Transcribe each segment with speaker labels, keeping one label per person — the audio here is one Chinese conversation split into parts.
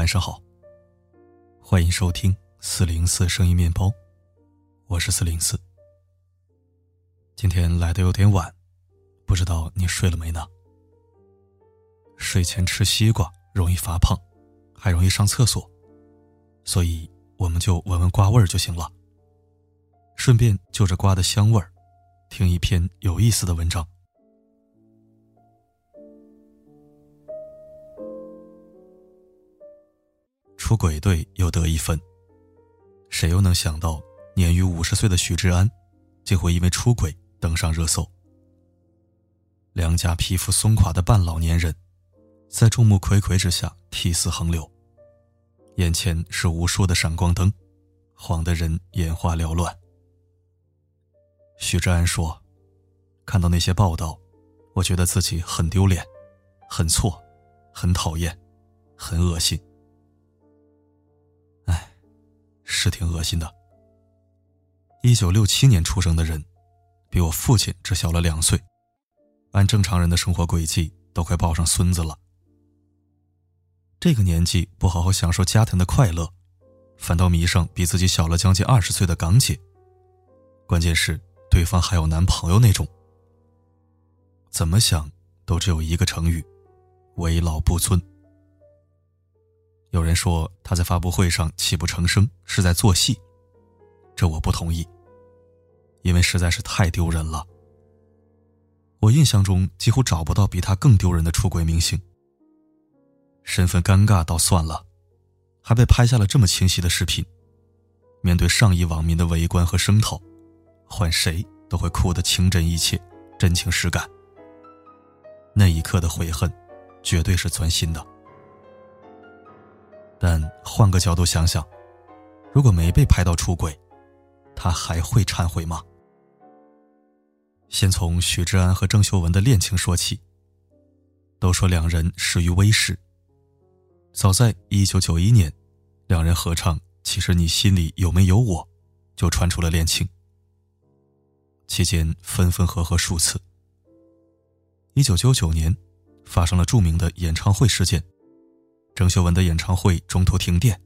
Speaker 1: 晚上好，欢迎收听四零四声音面包，我是四零四。今天来的有点晚，不知道你睡了没呢？睡前吃西瓜容易发胖，还容易上厕所，所以我们就闻闻瓜味儿就行了。顺便就着瓜的香味儿，听一篇有意思的文章。出轨队又得一分。谁又能想到，年逾五十岁的许志安，竟会因为出轨登上热搜？两家皮肤松垮的半老年人，在众目睽睽之下涕泗横流，眼前是无数的闪光灯，晃得人眼花缭乱。许志安说：“看到那些报道，我觉得自己很丢脸，很错，很讨厌，很恶心。”是挺恶心的。一九六七年出生的人，比我父亲只小了两岁，按正常人的生活轨迹，都快抱上孙子了。这个年纪不好好享受家庭的快乐，反倒迷上比自己小了将近二十岁的港姐。关键是对方还有男朋友那种。怎么想都只有一个成语：为老不尊。有人说他在发布会上泣不成声是在做戏，这我不同意。因为实在是太丢人了。我印象中几乎找不到比他更丢人的出轨明星。身份尴尬倒算了，还被拍下了这么清晰的视频。面对上亿网民的围观和声讨，换谁都会哭得情真意切，真情实感。那一刻的悔恨，绝对是钻心的。但换个角度想想，如果没被拍到出轨，他还会忏悔吗？先从许志安和郑秀文的恋情说起。都说两人始于微视。早在一九九一年，两人合唱《其实你心里有没有我》，就传出了恋情。期间分分合合数次。一九九九年，发生了著名的演唱会事件。郑秀文的演唱会中途停电，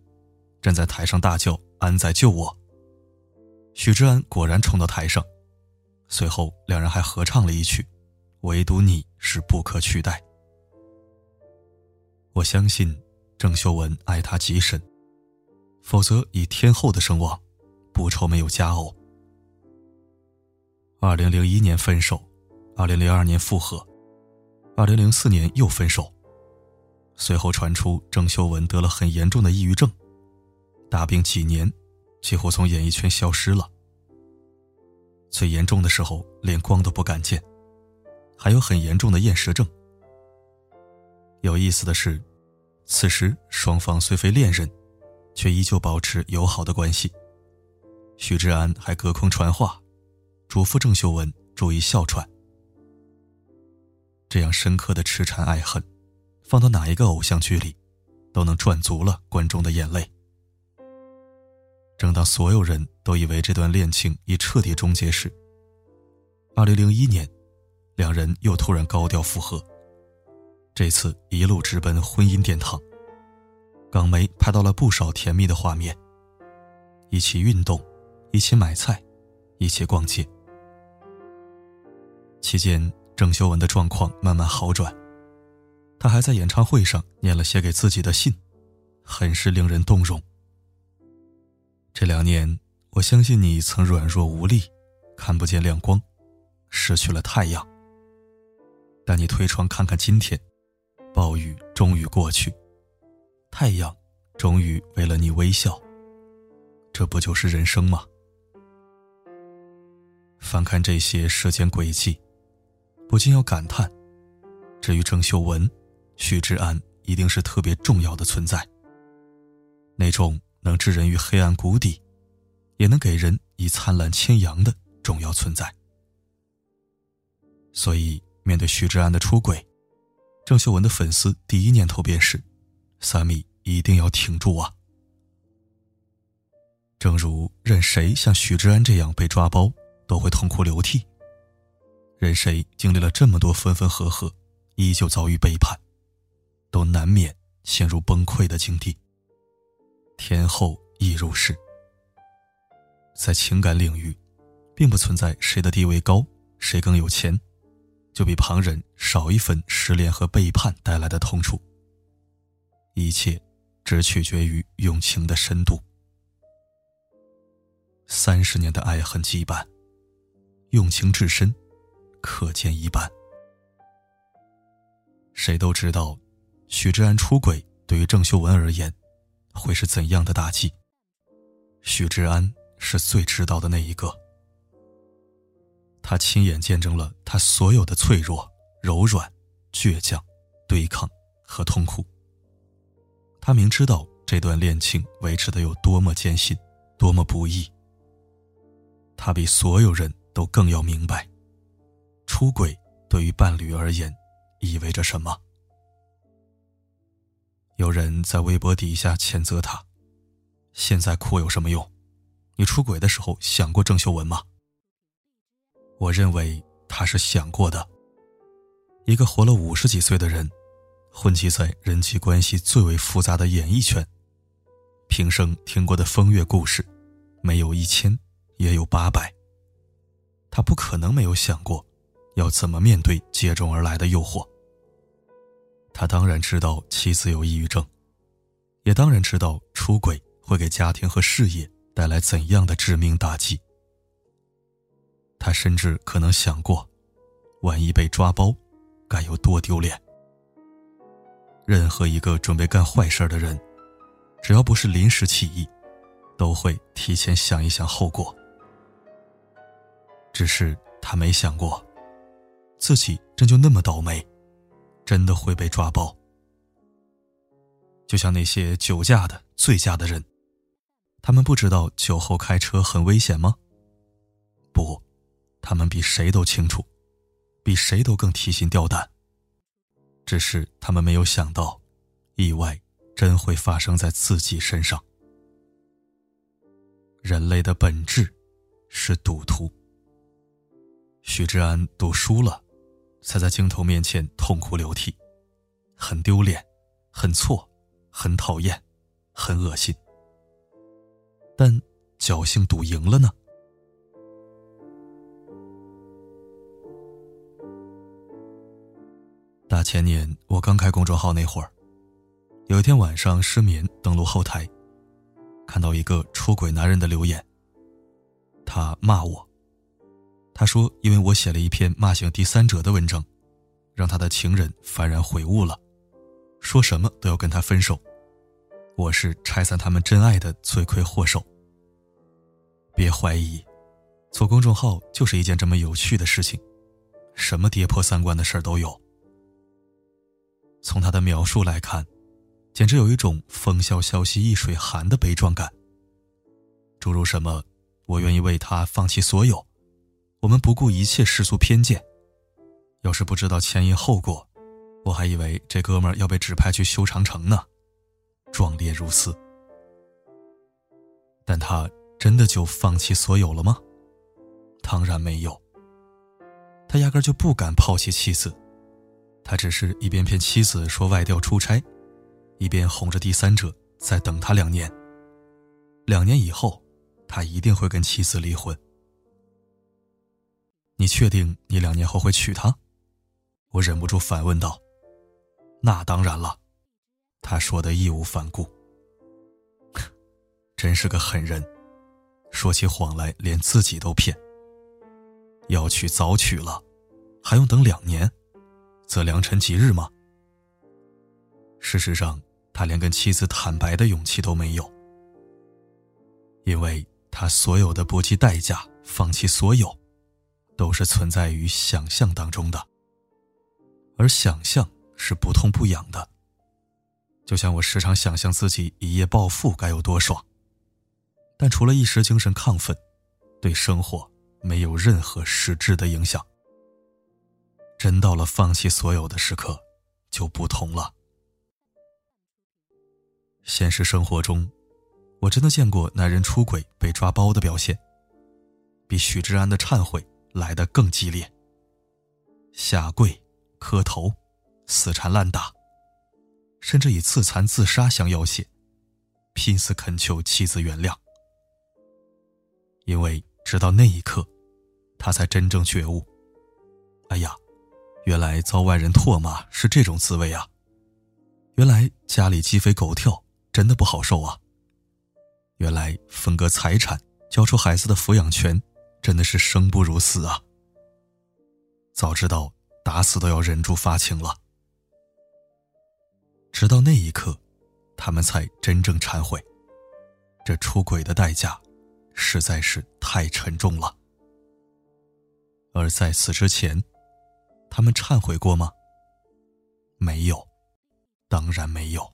Speaker 1: 站在台上大叫“安在救我”。许志安果然冲到台上，随后两人还合唱了一曲《唯独你是不可取代》。我相信郑秀文爱他极深，否则以天后的声望，不愁没有佳偶。二零零一年分手，二零零二年复合，二零零四年又分手。随后传出郑秀文得了很严重的抑郁症，大病几年，几乎从演艺圈消失了。最严重的时候连光都不敢见，还有很严重的厌食症。有意思的是，此时双方虽非恋人，却依旧保持友好的关系。许志安还隔空传话，嘱咐郑秀文注意哮喘。这样深刻的痴缠爱恨。放到哪一个偶像剧里，都能赚足了观众的眼泪。正当所有人都以为这段恋情已彻底终结时，二零零一年，两人又突然高调复合，这次一路直奔婚姻殿堂。港媒拍到了不少甜蜜的画面，一起运动，一起买菜，一起逛街。期间，郑秀文的状况慢慢好转。他还在演唱会上念了写给自己的信，很是令人动容。这两年，我相信你曾软弱无力，看不见亮光，失去了太阳。但你推窗看看今天，暴雨终于过去，太阳终于为了你微笑。这不就是人生吗？翻看这些时间轨迹，不禁要感叹：至于郑秀文。许志安一定是特别重要的存在，那种能置人于黑暗谷底，也能给人以灿烂千阳的重要存在。所以，面对许志安的出轨，郑秀文的粉丝第一念头便是：三米一定要挺住啊！正如任谁像许志安这样被抓包都会痛哭流涕，任谁经历了这么多分分合合，依旧遭遇背叛。都难免陷入崩溃的境地。天后亦如是。在情感领域，并不存在谁的地位高，谁更有钱，就比旁人少一份失恋和背叛带来的痛楚。一切只取决于用情的深度。三十年的爱恨羁绊，用情至深，可见一斑。谁都知道，许志安出轨对于郑秀文而言，会是怎样的打击。许志安。是最知道的那一个。他亲眼见证了他所有的脆弱、柔软、倔强、对抗和痛苦。他明知道这段恋情维持的有多么艰辛，多么不易。他比所有人都更要明白，出轨对于伴侣而言意味着什么。有人在微博底下谴责他：“现在哭有什么用？”你出轨的时候想过郑秀文吗？我认为他是想过的。一个活了五十几岁的人，混迹在人际关系最为复杂的演艺圈，平生听过的风月故事，没有一千也有八百。他不可能没有想过，要怎么面对接踵而来的诱惑。他当然知道妻子有抑郁症，也当然知道出轨会给家庭和事业。带来怎样的致命打击？他甚至可能想过，万一被抓包，该有多丢脸。任何一个准备干坏事的人，只要不是临时起意，都会提前想一想后果。只是他没想过，自己真就那么倒霉，真的会被抓包。就像那些酒驾的、醉驾的人。他们不知道酒后开车很危险吗？不，他们比谁都清楚，比谁都更提心吊胆。只是他们没有想到，意外真会发生在自己身上。人类的本质是赌徒。许志安赌输了，才在镜头面前痛哭流涕，很丢脸，很错，很讨厌，很恶心。但侥幸赌赢了呢。大前年我刚开公众号那会儿，有一天晚上失眠，登录后台，看到一个出轨男人的留言。他骂我，他说因为我写了一篇骂醒第三者的文章，让他的情人幡然悔悟了，说什么都要跟他分手。我是拆散他们真爱的罪魁祸首。别怀疑，做公众号就是一件这么有趣的事情，什么跌破三观的事儿都有。从他的描述来看，简直有一种“风萧萧兮易水寒”的悲壮感。诸如什么“我愿意为他放弃所有”，我们不顾一切世俗偏见。要是不知道前因后果，我还以为这哥们儿要被指派去修长城呢。壮烈如斯，但他真的就放弃所有了吗？当然没有。他压根就不敢抛弃妻子，他只是一边骗妻子说外调出差，一边哄着第三者再等他两年。两年以后，他一定会跟妻子离婚。你确定你两年后会娶她？我忍不住反问道。那当然了。他说的义无反顾，真是个狠人，说起谎来连自己都骗。要娶早娶了，还用等两年？则良辰吉日吗？事实上，他连跟妻子坦白的勇气都没有，因为他所有的不计代价放弃所有，都是存在于想象当中的，而想象是不痛不痒的。就像我时常想象自己一夜暴富该有多爽，但除了一时精神亢奋，对生活没有任何实质的影响。真到了放弃所有的时刻，就不同了。现实生活中，我真的见过男人出轨被抓包的表现，比许志安的忏悔来得更激烈。下跪、磕头、死缠烂打。甚至以自残自杀相要挟，拼死恳求妻子原谅，因为直到那一刻，他才真正觉悟：哎呀，原来遭外人唾骂是这种滋味啊！原来家里鸡飞狗跳真的不好受啊！原来分割财产、交出孩子的抚养权，真的是生不如死啊！早知道打死都要忍住发情了。直到那一刻，他们才真正忏悔。这出轨的代价，实在是太沉重了。而在此之前，他们忏悔过吗？没有，当然没有。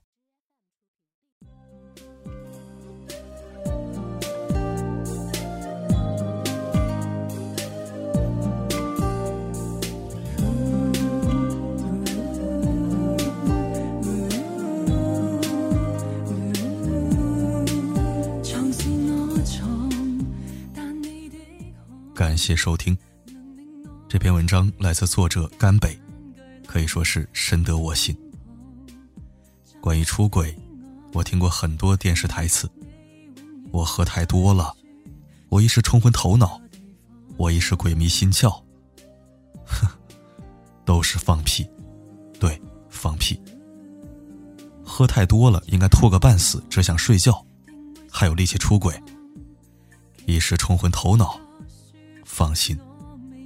Speaker 1: 谢收听。这篇文章来自作者甘北，可以说是深得我心。关于出轨，我听过很多电视台词：我喝太多了，我一时冲昏头脑，我一时鬼迷心窍。哼，都是放屁，对，放屁。喝太多了，应该吐个半死，只想睡觉，还有力气出轨。一时冲昏头脑。放心，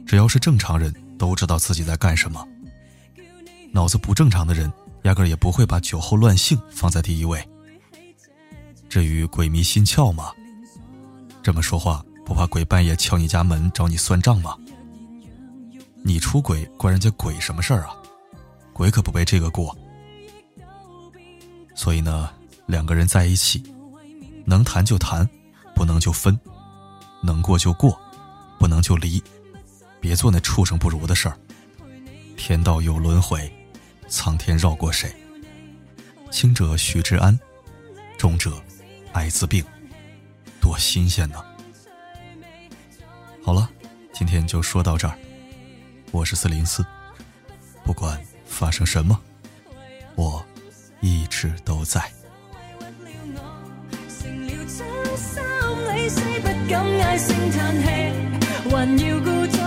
Speaker 1: 只要是正常人都知道自己在干什么。脑子不正常的人，压根也不会把酒后乱性放在第一位。至于鬼迷心窍嘛，这么说话不怕鬼半夜敲你家门找你算账吗？你出轨关人家鬼什么事儿啊？鬼可不背这个锅。所以呢，两个人在一起，能谈就谈，不能就分，能过就过。不能就离，别做那畜生不如的事儿。天道有轮回，苍天绕过谁？轻者许志安，重者艾滋病，多新鲜呢！好了，今天就说到这儿。我是四零四，不管发生什么，我一直都在。还要故作